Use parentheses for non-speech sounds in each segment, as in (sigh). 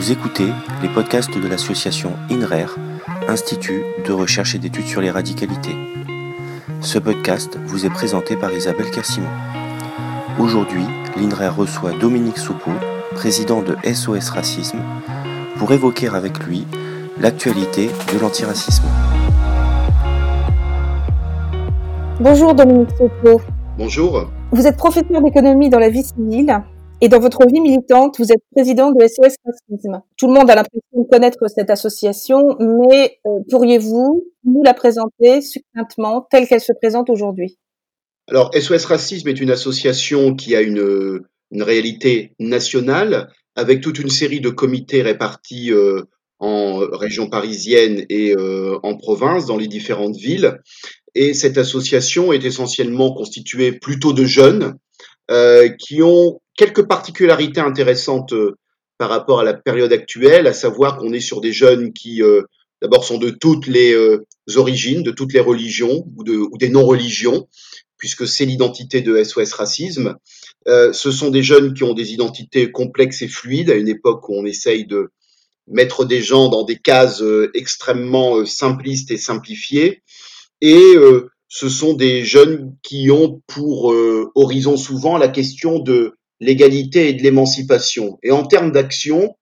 Vous écoutez les podcasts de l'association INRER, Institut de recherche et d'études sur les radicalités. Ce podcast vous est présenté par Isabelle Kersimon. Aujourd'hui, l'INRER reçoit Dominique Soupeau, président de SOS Racisme, pour évoquer avec lui l'actualité de l'antiracisme. Bonjour Dominique Soupeau. Bonjour. Vous êtes professeur d'économie dans la vie civile et dans votre vie militante, vous êtes président de SOS Racisme. Tout le monde a l'impression de connaître cette association, mais euh, pourriez-vous nous la présenter succinctement telle qu'elle se présente aujourd'hui? Alors, SOS Racisme est une association qui a une, réalité nationale avec toute une série de comités répartis euh, en région parisienne et euh, en province, dans les différentes villes. Et cette association est essentiellement constituée plutôt de jeunes qui ont quelques particularités intéressantes euh, par rapport à la période actuelle, à savoir qu'on est sur des jeunes qui, euh, d'abord, sont de toutes les origines, de toutes les religions ou, de, ou des non-religions, puisque c'est l'identité de SOS Racisme. ce sont des jeunes qui ont des identités complexes et fluides, à une époque où on essaye de mettre des gens dans des cases extrêmement simplistes et simplifiées. Et ce sont des jeunes qui ont pour euh, horizon souvent la question de l'égalité et de l'émancipation. Et en termes d'action,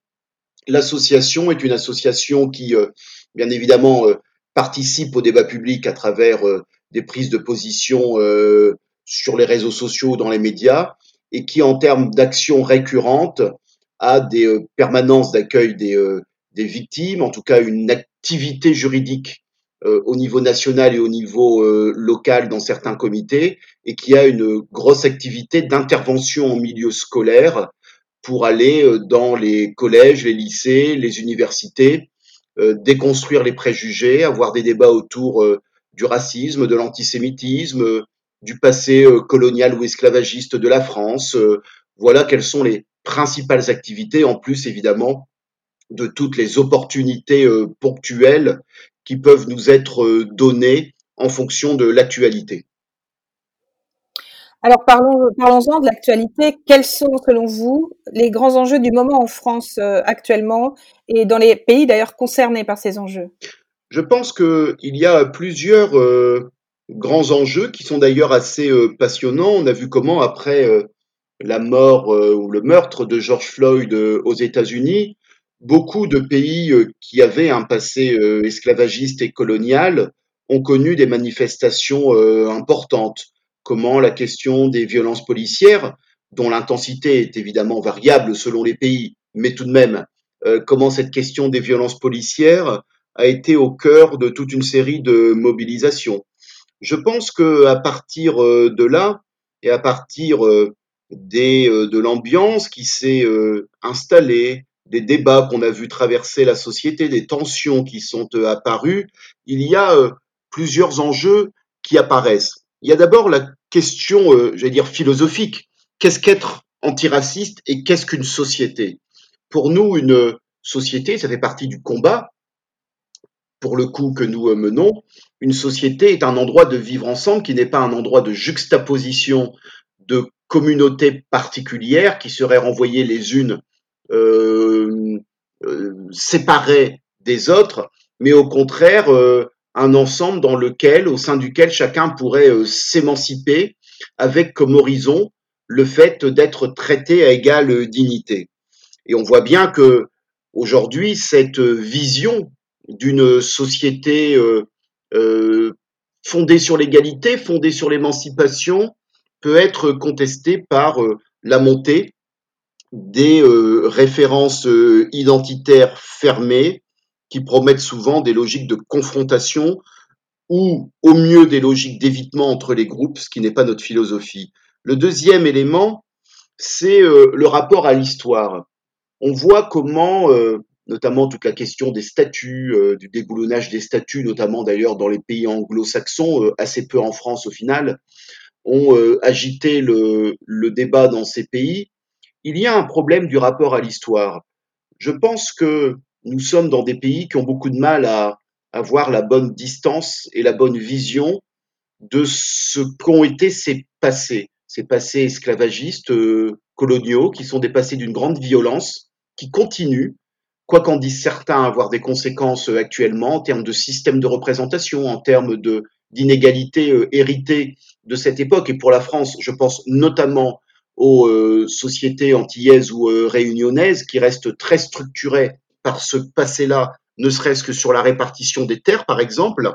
l'association est une association qui, euh, bien évidemment, euh, participe au débat public à travers des prises de position sur les réseaux sociaux, dans les médias, et qui, en termes d'action récurrente, a des permanences d'accueil des, des victimes, en tout cas une activité juridique euh, au niveau national et au niveau euh, local dans certains comités et qui a une grosse activité d'intervention en milieu scolaire pour aller euh, dans les collèges, les lycées, les universités, déconstruire les préjugés, avoir des débats autour du racisme, de l'antisémitisme, du passé colonial ou esclavagiste de la France. Voilà quelles sont les principales activités, en plus évidemment de toutes les opportunités ponctuelles qui peuvent nous être euh, donnés en fonction de l'actualité. Alors parlons, parlons-en de l'actualité. Quels sont, selon vous, les grands enjeux du moment en France euh, actuellement et dans les pays d'ailleurs concernés par ces enjeux? Je pense qu'il y a plusieurs euh, grands enjeux qui sont d'ailleurs assez passionnants. On a vu comment après la mort ou le meurtre de George Floyd aux États-Unis, beaucoup de pays euh, qui avaient un passé euh, esclavagiste et colonial ont connu des manifestations euh, importantes. Comment la question des violences policières, dont l'intensité est évidemment variable selon les pays, mais tout de même, comment cette question des violences policières a été au cœur de toute une série de mobilisations. Je pense que à partir de là et à partir des, de l'ambiance qui s'est installée, des débats qu'on a vu traverser la société, des tensions qui sont euh, apparues, il y a euh, plusieurs enjeux qui apparaissent. Il y a d'abord la question, euh, j'allais dire, philosophique. Qu'est-ce qu'être antiraciste et qu'est-ce qu'une société? Pour nous, une société, ça fait partie du combat, pour le coup, que nous menons. Une société est un endroit de vivre ensemble qui n'est pas un endroit de juxtaposition de communautés particulières qui seraient renvoyées les unes séparés des autres, mais au contraire euh, un ensemble dans lequel, au sein duquel chacun pourrait s'émanciper avec comme horizon le fait d'être traité à égale dignité. Et on voit bien que aujourd'hui, cette vision d'une société euh, fondée sur l'égalité, fondée sur l'émancipation, peut être contestée par la montée des euh, références euh, identitaires fermées qui promettent souvent des logiques de confrontation ou au mieux des logiques d'évitement entre les groupes, ce qui n'est pas notre philosophie. Le deuxième élément, c'est euh, le rapport à l'histoire. On voit comment, notamment toute la question des statuts, du déboulonnage des statuts, notamment d'ailleurs dans les pays anglo-saxons, assez peu en France au final, ont agité le, le débat dans ces pays il y a un problème du rapport à l'histoire. Je pense que nous sommes dans des pays qui ont beaucoup de mal à avoir la bonne distance et la bonne vision de ce qu'ont été ces passés, ces passés esclavagistes euh, coloniaux qui sont des passés d'une grande violence, qui continuent quoi qu'en disent certains, avoir des conséquences actuellement en termes de système de représentation, en termes d'inégalités héritées de cette époque. Et pour la France, je pense notamment aux sociétés antillaises ou réunionnaises qui restent très structurées par ce passé-là, ne serait-ce que sur la répartition des terres, par exemple.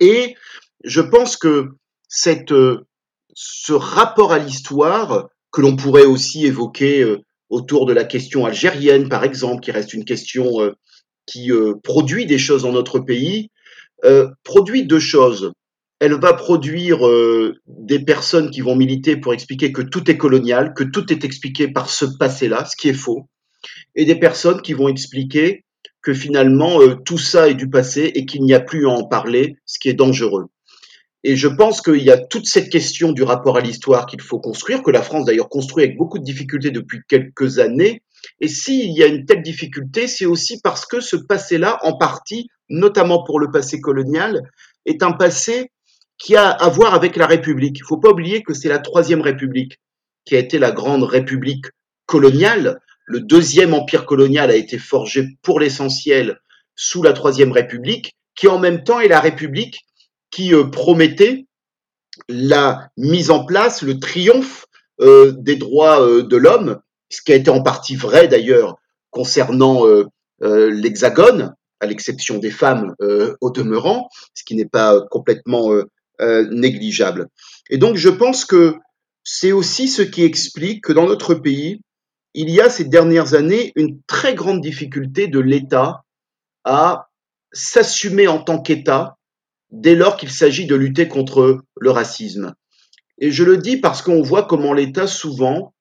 Et je pense que cette, ce rapport à l'histoire, que l'on pourrait aussi évoquer euh, autour de la question algérienne, par exemple, qui reste une question euh, qui euh, produit des choses dans notre pays, produit deux choses. Elle va produire des personnes qui vont militer pour expliquer que tout est colonial, que tout est expliqué par ce passé-là, ce qui est faux, et des personnes qui vont expliquer que finalement tout ça est du passé et qu'il n'y a plus à en parler, ce qui est dangereux. Et je pense qu'il y a toute cette question du rapport à l'histoire qu'il faut construire, que la France d'ailleurs construit avec beaucoup de difficultés depuis quelques années. Et s'il y a une telle difficulté, c'est aussi parce que ce passé-là, en partie, notamment pour le passé colonial, est un passé qui a à voir avec la République. Il ne faut pas oublier que c'est la Troisième République qui a été la grande République coloniale. Le deuxième empire colonial a été forgé pour l'essentiel sous la Troisième République, qui en même temps est la République qui euh, promettait la mise en place, le triomphe euh, des droits euh, de l'homme, ce qui a été en partie vrai d'ailleurs concernant l'Hexagone, à l'exception des femmes au demeurant, ce qui n'est pas complètement négligeable. Et donc je pense que c'est aussi ce qui explique que dans notre pays, il y a ces dernières années une très grande difficulté de l'État à s'assumer en tant qu'État dès lors qu'il s'agit de lutter contre le racisme. Et je le dis parce qu'on voit comment l'État, souvent,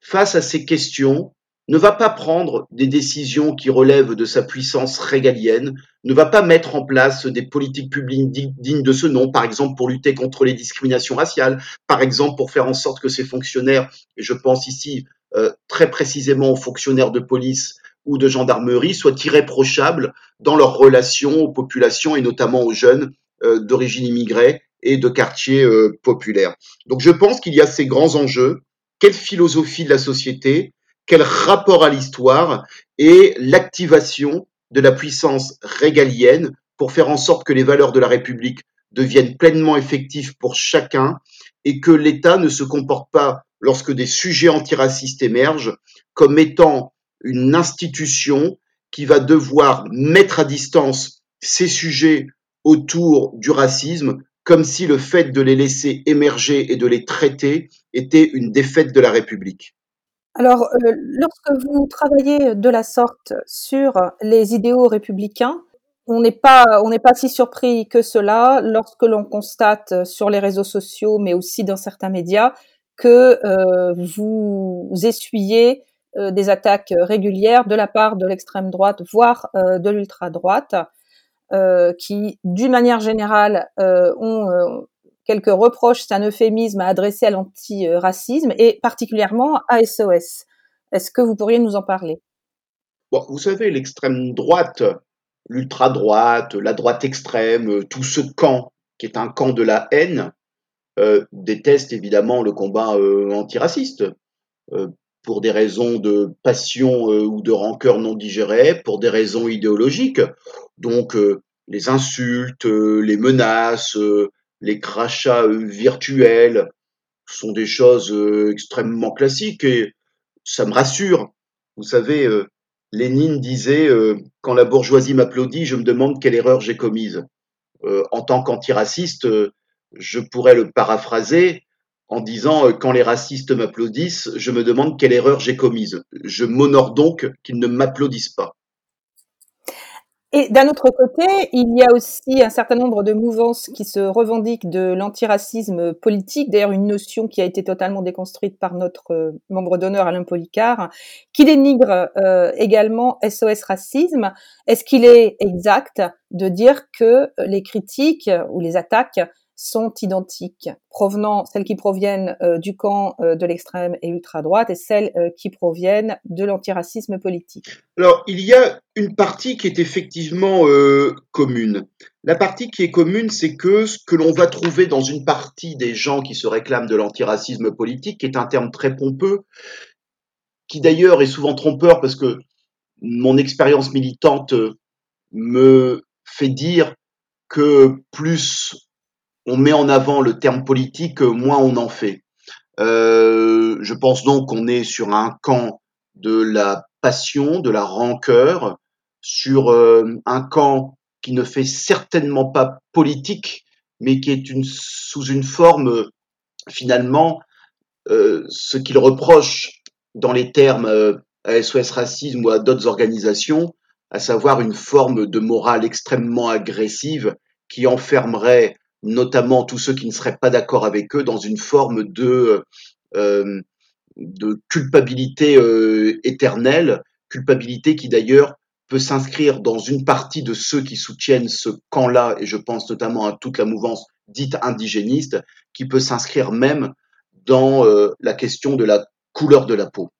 face à ces questions, ne va pas prendre des décisions qui relèvent de sa puissance régalienne, ne va pas mettre en place des politiques publiques dignes de ce nom, par exemple pour lutter contre les discriminations raciales, par exemple pour faire en sorte que ces fonctionnaires, et je pense ici euh, très précisément aux fonctionnaires de police ou de gendarmerie, soient irréprochables dans leurs relations aux populations et notamment aux jeunes euh, d'origine immigrée et de quartiers euh, populaires. Donc je pense qu'il y a ces grands enjeux. Quelle philosophie de la société, quel rapport à l'histoire et l'activation de la puissance régalienne pour faire en sorte que les valeurs de la République deviennent pleinement effectives pour chacun et que l'État ne se comporte pas lorsque des sujets antiracistes émergent comme étant une institution qui va devoir mettre à distance ces sujets autour du racisme, comme si le fait de les laisser émerger et de les traiter était une défaite de la République. Alors, euh, lorsque vous travaillez de la sorte sur les idéaux républicains, on n'est pas, on n'est pas si surpris que cela lorsque l'on constate sur les réseaux sociaux, mais aussi dans certains médias, que euh, vous essuyez euh, des attaques régulières de la part de l'extrême droite, voire de l'ultra droite. Euh, qui, d'une manière générale, euh, ont euh, quelques reproches, c'est un euphémisme à adresser à l'antiracisme et particulièrement à SOS. Est-ce que vous pourriez nous en parler? Bon, Vous savez, l'extrême droite, l'ultra-droite, la droite extrême, tout ce camp qui est un camp de la haine, euh, déteste évidemment le combat euh, antiraciste. Euh, pour des raisons de passion ou de rancœur non digérée, pour des raisons idéologiques. Donc les insultes, les menaces, les crachats virtuels sont des choses extrêmement classiques et ça me rassure. Vous savez, Lénine disait quand la bourgeoisie m'applaudit, je me demande quelle erreur j'ai commise. en tant qu'antiraciste, je pourrais le paraphraser en disant euh, quand les racistes m'applaudissent, je me demande quelle erreur j'ai commise. Je m'honore donc qu'ils ne m'applaudissent pas. Et d'un autre côté, il y a aussi un certain nombre de mouvances qui se revendiquent de l'antiracisme politique, d'ailleurs une notion qui a été totalement déconstruite par notre euh, membre d'honneur Alain Policard, qui dénigre euh, également SOS Racisme. Est-ce qu'il est exact de dire que les critiques ou les attaques sont identiques, provenant celles qui proviennent euh, du camp euh, de l'extrême et ultra-droite et celles euh, qui proviennent de l'antiracisme politique. Alors, il y a une partie qui est effectivement commune. La partie qui est commune, c'est que ce que l'on va trouver dans une partie des gens qui se réclament de l'antiracisme politique, qui est un terme très pompeux, qui d'ailleurs est souvent trompeur parce que mon expérience militante me fait dire que plus on met en avant le terme politique, moins on en fait. Euh, je pense donc qu'on est sur un camp de la passion, de la rancœur, sur euh, un camp qui ne fait certainement pas politique, mais qui est une, sous une forme finalement euh, ce qu'il reproche dans les termes à SOS Racisme ou à d'autres organisations, à savoir une forme de morale extrêmement agressive qui enfermerait notamment tous ceux qui ne seraient pas d'accord avec eux, dans une forme de, euh, culpabilité euh, éternelle, culpabilité qui d'ailleurs peut s'inscrire dans une partie de ceux qui soutiennent ce camp-là, et je pense notamment à toute la mouvance dite indigéniste, qui peut s'inscrire même dans euh, la question de la couleur de la peau.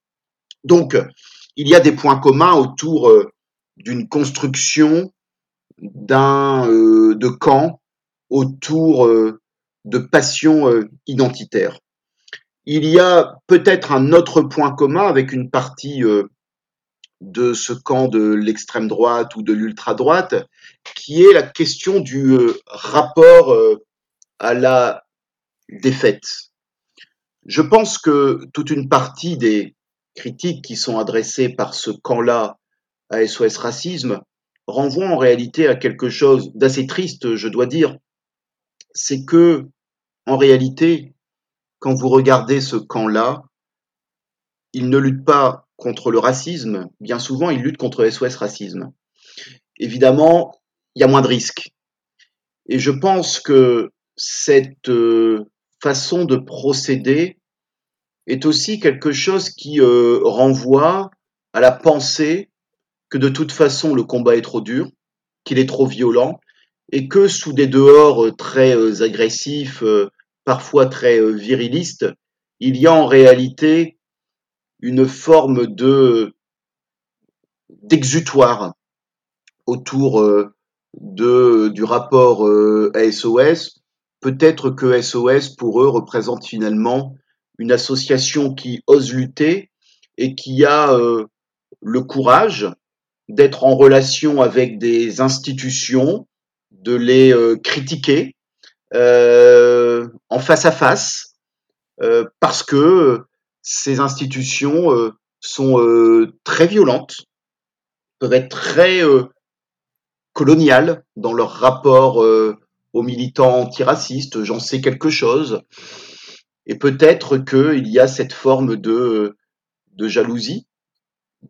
Donc, il y a des points communs autour d'une construction d'un de camps autour euh, de passions euh, identitaires. Il y a peut-être un autre point commun avec une partie euh, de ce camp de l'extrême droite ou de l'ultra droite, qui est la question du rapport à la défaite. Je pense que toute une partie des critiques qui sont adressées par ce camp-là à SOS Racisme renvoient en réalité à quelque chose d'assez triste, je dois dire, c'est que, en réalité, quand vous regardez ce camp-là, il ne lutte pas contre le racisme, bien souvent il lutte contre SOS racisme. Évidemment, il y a moins de risques. Et je pense que cette euh, façon de procéder est aussi quelque chose qui euh, renvoie à la pensée que de toute façon le combat est trop dur, qu'il est trop violent et que sous des dehors euh, très euh, agressifs, euh, parfois très virilistes, il y a en réalité une forme de d'exutoire autour de, du rapport à SOS. Peut-être que SOS, pour eux, représente finalement une association qui ose lutter et qui a le courage d'être en relation avec des institutions, de les euh, critiquer euh, en face à face euh, parce que ces institutions sont très violentes, peuvent être très coloniales dans leur rapport aux militants antiracistes, j'en sais quelque chose. Et peut-être qu'il y a cette forme de, de jalousie,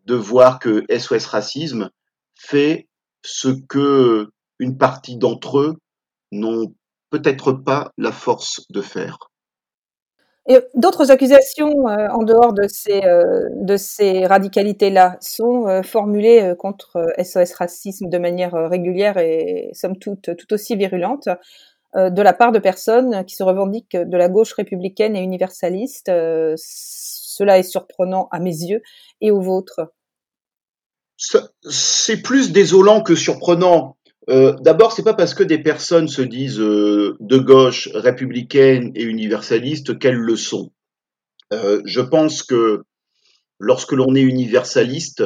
de voir que SOS Racisme fait ce que une partie d'entre eux n'ont peut-être pas la force de faire. Et d'autres accusations euh, en dehors de ces, euh, de ces radicalités-là sont euh, formulées contre SOS Racisme de manière régulière et somme toute tout aussi virulente de la part de personnes qui se revendiquent de la gauche républicaine et universaliste. cela est surprenant à mes yeux et aux vôtres. C'est plus désolant que surprenant. Euh, D'abord, c'est pas parce que des personnes se disent euh, de gauche, républicaines et universalistes qu'elles le sont. Euh, je pense que lorsque l'on est universaliste,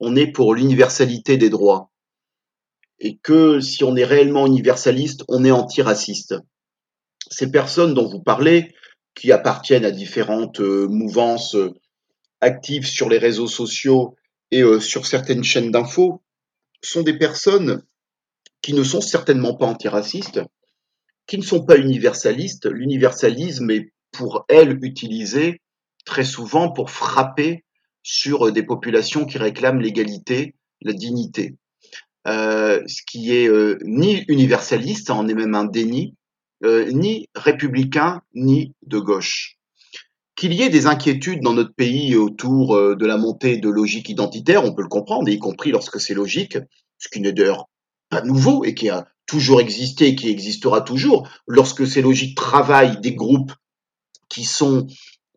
on est pour l'universalité des droits. Et que si on est réellement universaliste, on est antiraciste. Ces personnes dont vous parlez, qui appartiennent à différentes mouvances actives sur les réseaux sociaux et sur certaines chaînes d'infos, sont des personnes qui ne sont certainement pas antiracistes, qui ne sont pas universalistes. L'universalisme est pour elles utilisé très souvent pour frapper sur des populations qui réclament l'égalité, la dignité. Euh, ce qui est euh, ni universaliste, en est même un déni, euh, ni républicain, ni de gauche. Qu'il y ait des inquiétudes dans notre pays autour de la montée de logiques identitaires, on peut le comprendre, y compris lorsque c'est logique, ce qui n'est d'ailleurs pas nouveau et qui a toujours existé et qui existera toujours, lorsque ces logiques travaillent des groupes qui sont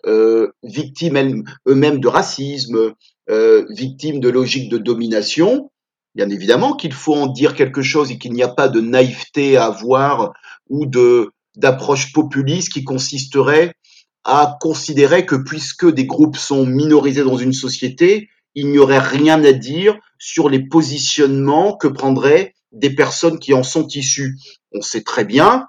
euh, victimes eux-mêmes de racisme, euh, victimes de logiques de domination, bien évidemment qu'il faut en dire quelque chose et qu'il n'y a pas de naïveté à avoir ou de d'approche populiste qui consisterait à considérer que puisque des groupes sont minorisés dans une société, il n'y aurait rien à dire sur les positionnements que prendraient des personnes qui en sont issues. On sait très bien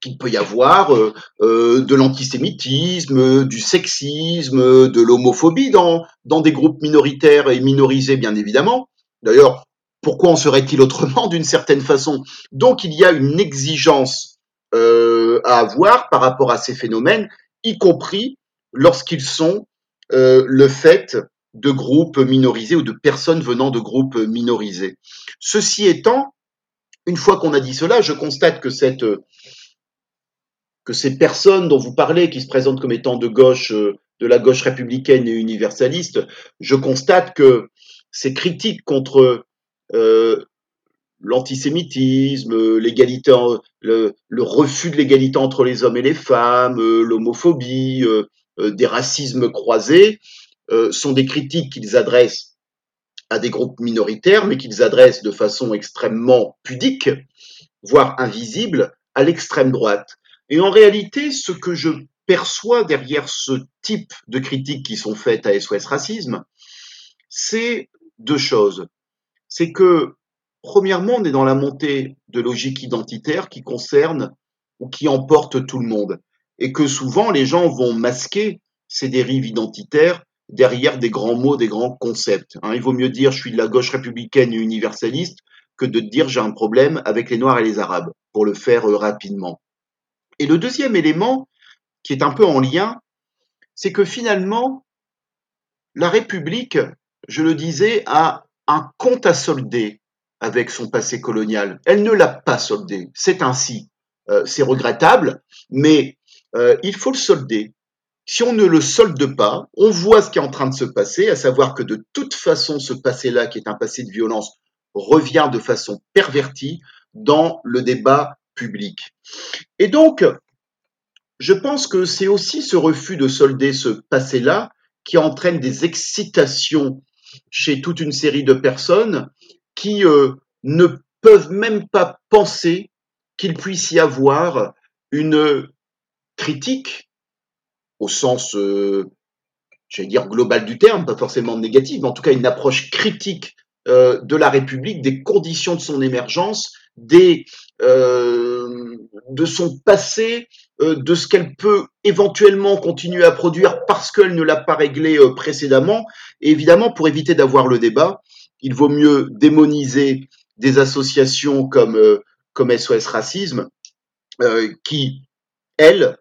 qu'il peut y avoir euh, euh, de l'antisémitisme, du sexisme, de l'homophobie dans, dans des groupes minoritaires et minorisés, bien évidemment. D'ailleurs, pourquoi en serait-il autrement (laughs) d'une certaine façon? Donc il y a une exigence euh, à avoir par rapport à ces phénomènes, y compris lorsqu'ils sont le fait de groupes minorisés ou de personnes venant de groupes minorisés. Ceci étant, une fois qu'on a dit cela, je constate que cette que ces personnes dont vous parlez, qui se présentent comme étant de gauche, euh, de la gauche républicaine et universaliste, je constate que ces critiques contre euh, l'antisémitisme, l'égalité, le, refus de l'égalité entre les hommes et les femmes, euh, l'homophobie, des racismes croisés, sont des critiques qu'ils adressent à des groupes minoritaires, mais qu'ils adressent de façon extrêmement pudique, voire invisible, à l'extrême droite. Et en réalité, ce que je perçois derrière ce type de critiques qui sont faites à SOS Racisme, c'est deux choses. C'est que, premièrement, on est dans la montée de logiques identitaires qui concernent ou qui emportent tout le monde. Et que souvent, les gens vont masquer ces dérives identitaires derrière des grands mots, des grands concepts. Hein. il vaut mieux dire je suis de la gauche républicaine et universaliste que de dire j'ai un problème avec les Noirs et les Arabes, pour le faire euh, rapidement. Et le deuxième élément, qui est un peu en lien, c'est que finalement, la République, je le disais, a un compte à solder avec son passé colonial. Elle ne l'a pas soldé, c'est ainsi. Euh, c'est regrettable, mais euh, il faut le solder. Si on ne le solde pas, on voit ce qui est en train de se passer, à savoir que de toute façon, ce passé-là, qui est un passé de violence, revient de façon pervertie dans le débat public. Et donc, je pense que c'est aussi ce refus de solder ce passé-là qui entraîne des excitations chez toute une série de personnes qui euh, ne peuvent même pas penser qu'il puisse y avoir une critique au sens, euh, j'allais dire global du terme, pas forcément négative, mais en tout cas une approche critique euh, de la République, des conditions de son émergence, des, euh, de son passé, euh, de ce qu'elle peut éventuellement continuer à produire parce qu'elle ne l'a pas réglé euh, précédemment. Et évidemment, pour éviter d'avoir le débat, il vaut mieux démoniser des associations comme, comme SOS Racisme, qui, elles,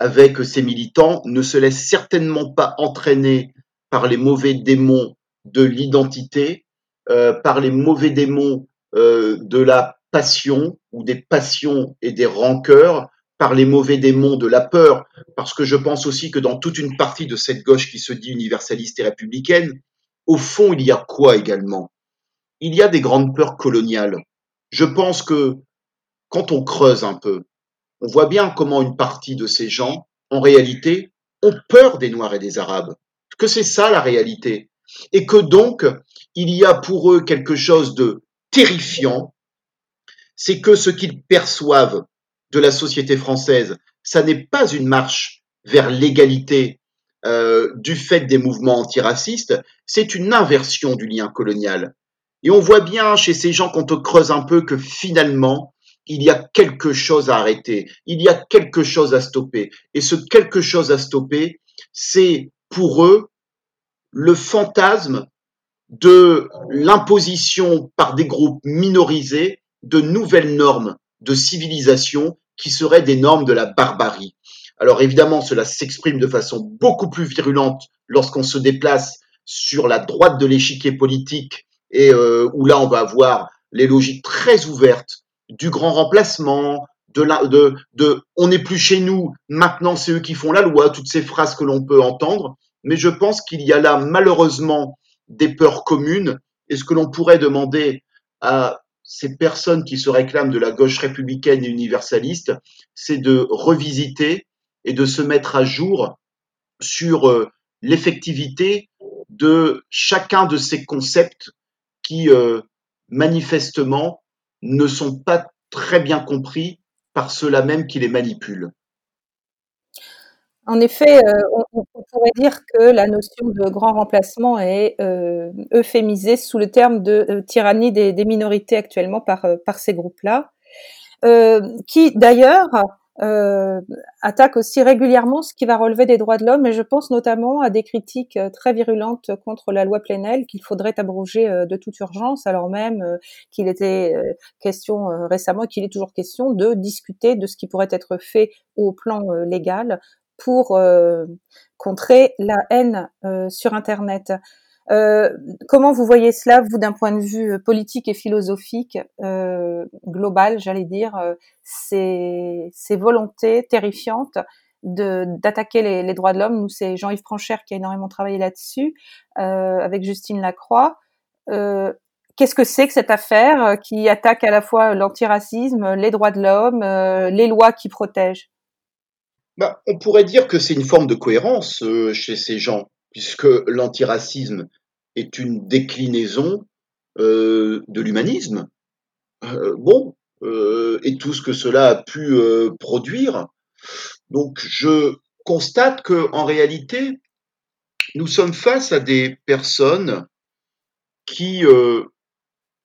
avec ses militants, ne se laissent certainement pas entraîner par les mauvais démons de l'identité, par les mauvais démons euh, de la passion ou des passions et des rancœurs par les mauvais démons de la peur, parce que je pense aussi que dans toute une partie de cette gauche qui se dit universaliste et républicaine, au fond, il y a quoi également? Il y a des grandes peurs coloniales. Je pense que quand on creuse un peu, on voit bien comment une partie de ces gens, en réalité, ont peur des Noirs et des Arabes, que c'est ça la réalité, et que donc, il y a pour eux quelque chose de terrifiant, c'est que ce qu'ils perçoivent de la société française, ça n'est pas une marche vers l'égalité euh, du fait des mouvements antiracistes, c'est une inversion du lien colonial. Et on voit bien chez ces gens, quand on creuse un peu, que finalement, il y a quelque chose à arrêter, il y a quelque chose à stopper. Et ce quelque chose à stopper, c'est pour eux le fantasme de l'imposition par des groupes minorisés de nouvelles normes de civilisation qui seraient des normes de la barbarie. Alors évidemment, cela s'exprime de façon beaucoup plus virulente lorsqu'on se déplace sur la droite de l'échiquier politique et euh, où là on va avoir les logiques très ouvertes du grand remplacement, de, la, de, de on n'est plus chez nous, maintenant c'est eux qui font la loi, toutes ces phrases que l'on peut entendre. Mais je pense qu'il y a là malheureusement des peurs communes. Et ce que l'on pourrait demander à ces personnes qui se réclament de la gauche républicaine et universaliste, c'est de revisiter et de se mettre à jour sur euh, l'effectivité de chacun de ces concepts qui, euh, manifestement, ne sont pas très bien compris par ceux-là même qui les manipulent. En effet, euh, on, pourrait dire que la notion de grand remplacement est euh, euphémisée sous le terme de euh, tyrannie des, minorités actuellement par, par ces groupes-là, qui d'ailleurs euh, attaque aussi régulièrement ce qui va relever des droits de l'homme, et je pense notamment à des critiques euh, très virulentes contre la loi Plenel qu'il faudrait abroger euh, de toute urgence, alors même euh, qu'il était question récemment, qu'il est toujours question de discuter de ce qui pourrait être fait au plan légal pour contrer la haine sur Internet. Euh, comment vous voyez cela, vous, d'un point de vue euh, politique et philosophique euh, global, j'allais dire, ces, volontés terrifiantes d'attaquer les, droits de l'homme? Nous, c'est Jean-Yves Franchère qui a énormément travaillé là-dessus, avec Justine Lacroix. Qu'est-ce que c'est que cette affaire qui attaque à la fois l'antiracisme, les droits de l'homme, les lois qui protègent? Bah, On pourrait dire que c'est une forme de cohérence chez ces gens, puisque l'antiracisme est une déclinaison euh, de l'humanisme. Euh, bon, euh, et tout ce que cela a pu produire. Donc je constate que en réalité, nous sommes face à des personnes qui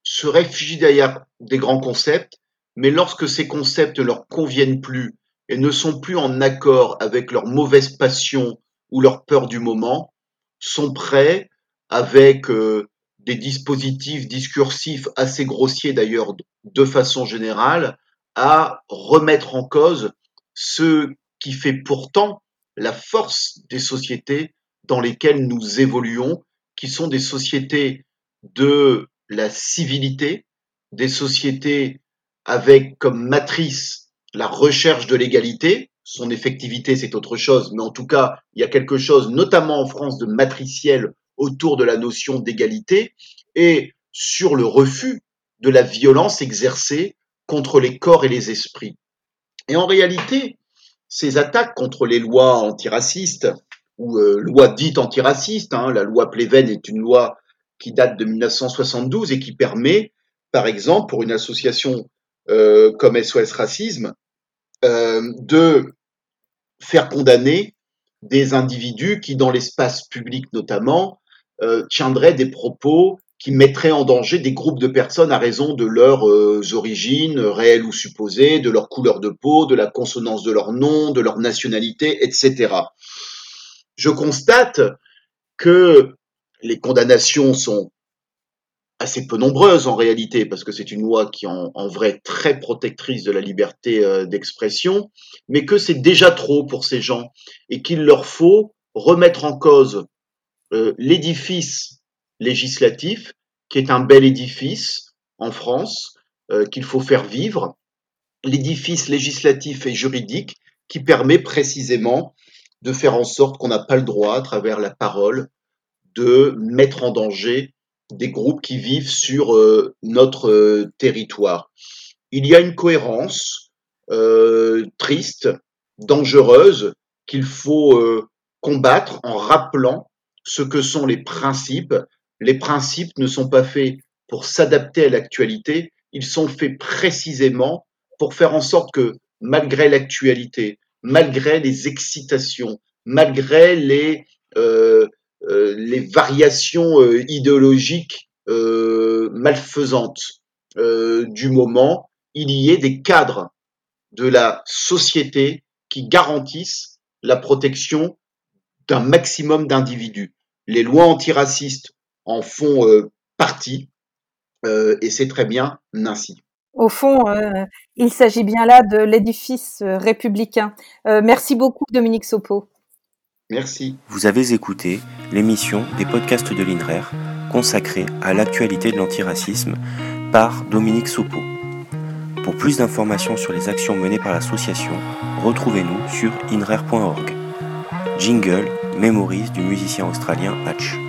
se réfugient derrière des grands concepts, mais lorsque ces concepts ne leur conviennent plus et ne sont plus en accord avec leur mauvaise passion ou leur peur du moment, sont prêts avec euh, des dispositifs discursifs assez grossiers d'ailleurs de façon générale, à remettre en cause ce qui fait pourtant la force des sociétés dans lesquelles nous évoluons, qui sont des sociétés de la civilité, des sociétés avec comme matrice la recherche de l'égalité. Son effectivité, c'est autre chose, mais en tout cas, il y a quelque chose, notamment en France, de matriciel autour de la notion d'égalité et sur le refus de la violence exercée contre les corps et les esprits. Et en réalité, ces attaques contre les lois antiracistes, ou euh, lois dites antiracistes, hein, la loi Pleven est une loi qui date de 1972 et qui permet, par exemple, pour une association euh, comme SOS Racisme, euh, de faire condamner des individus qui, dans l'espace public notamment, euh, tiendraient des propos qui mettraient en danger des groupes de personnes à raison de leurs euh, origines réelles ou supposées, de leur couleur de peau, de la consonance de leur nom, de leur nationalité, etc. Je constate que les condamnations sont assez peu nombreuses en réalité, parce que c'est une loi qui est en, en, vrai très protectrice de la liberté euh, d'expression, mais que c'est déjà trop pour ces gens et qu'il leur faut remettre en cause euh, l'édifice législatif, qui est un bel édifice en France, euh, qu'il faut faire vivre, l'édifice législatif et juridique qui permet précisément de faire en sorte qu'on n'a pas le droit, à travers la parole, de mettre en danger des groupes qui vivent sur euh, notre territoire. Il y a une cohérence triste, dangereuse, qu'il faut combattre en rappelant ce que sont les principes. Les principes ne sont pas faits pour s'adapter à l'actualité, ils sont faits précisément pour faire en sorte que malgré l'actualité, malgré les excitations, malgré les, euh, euh, variations euh, idéologiques malfaisantes du moment, il y ait des cadres de la société qui garantissent la protection d'un maximum d'individus. Les lois antiracistes en font euh, partie euh, et c'est très bien ainsi. Au fond, euh, il s'agit bien là de l'édifice républicain. merci beaucoup, Dominique Sopo. Merci. Vous avez écouté l'émission des podcasts de l'INRER consacrée à l'actualité de l'antiracisme par Dominique Sopo. Pour plus d'informations sur les actions menées par l'association, retrouvez-nous sur inrer.org. Jingle Memories du musicien australien Hatch.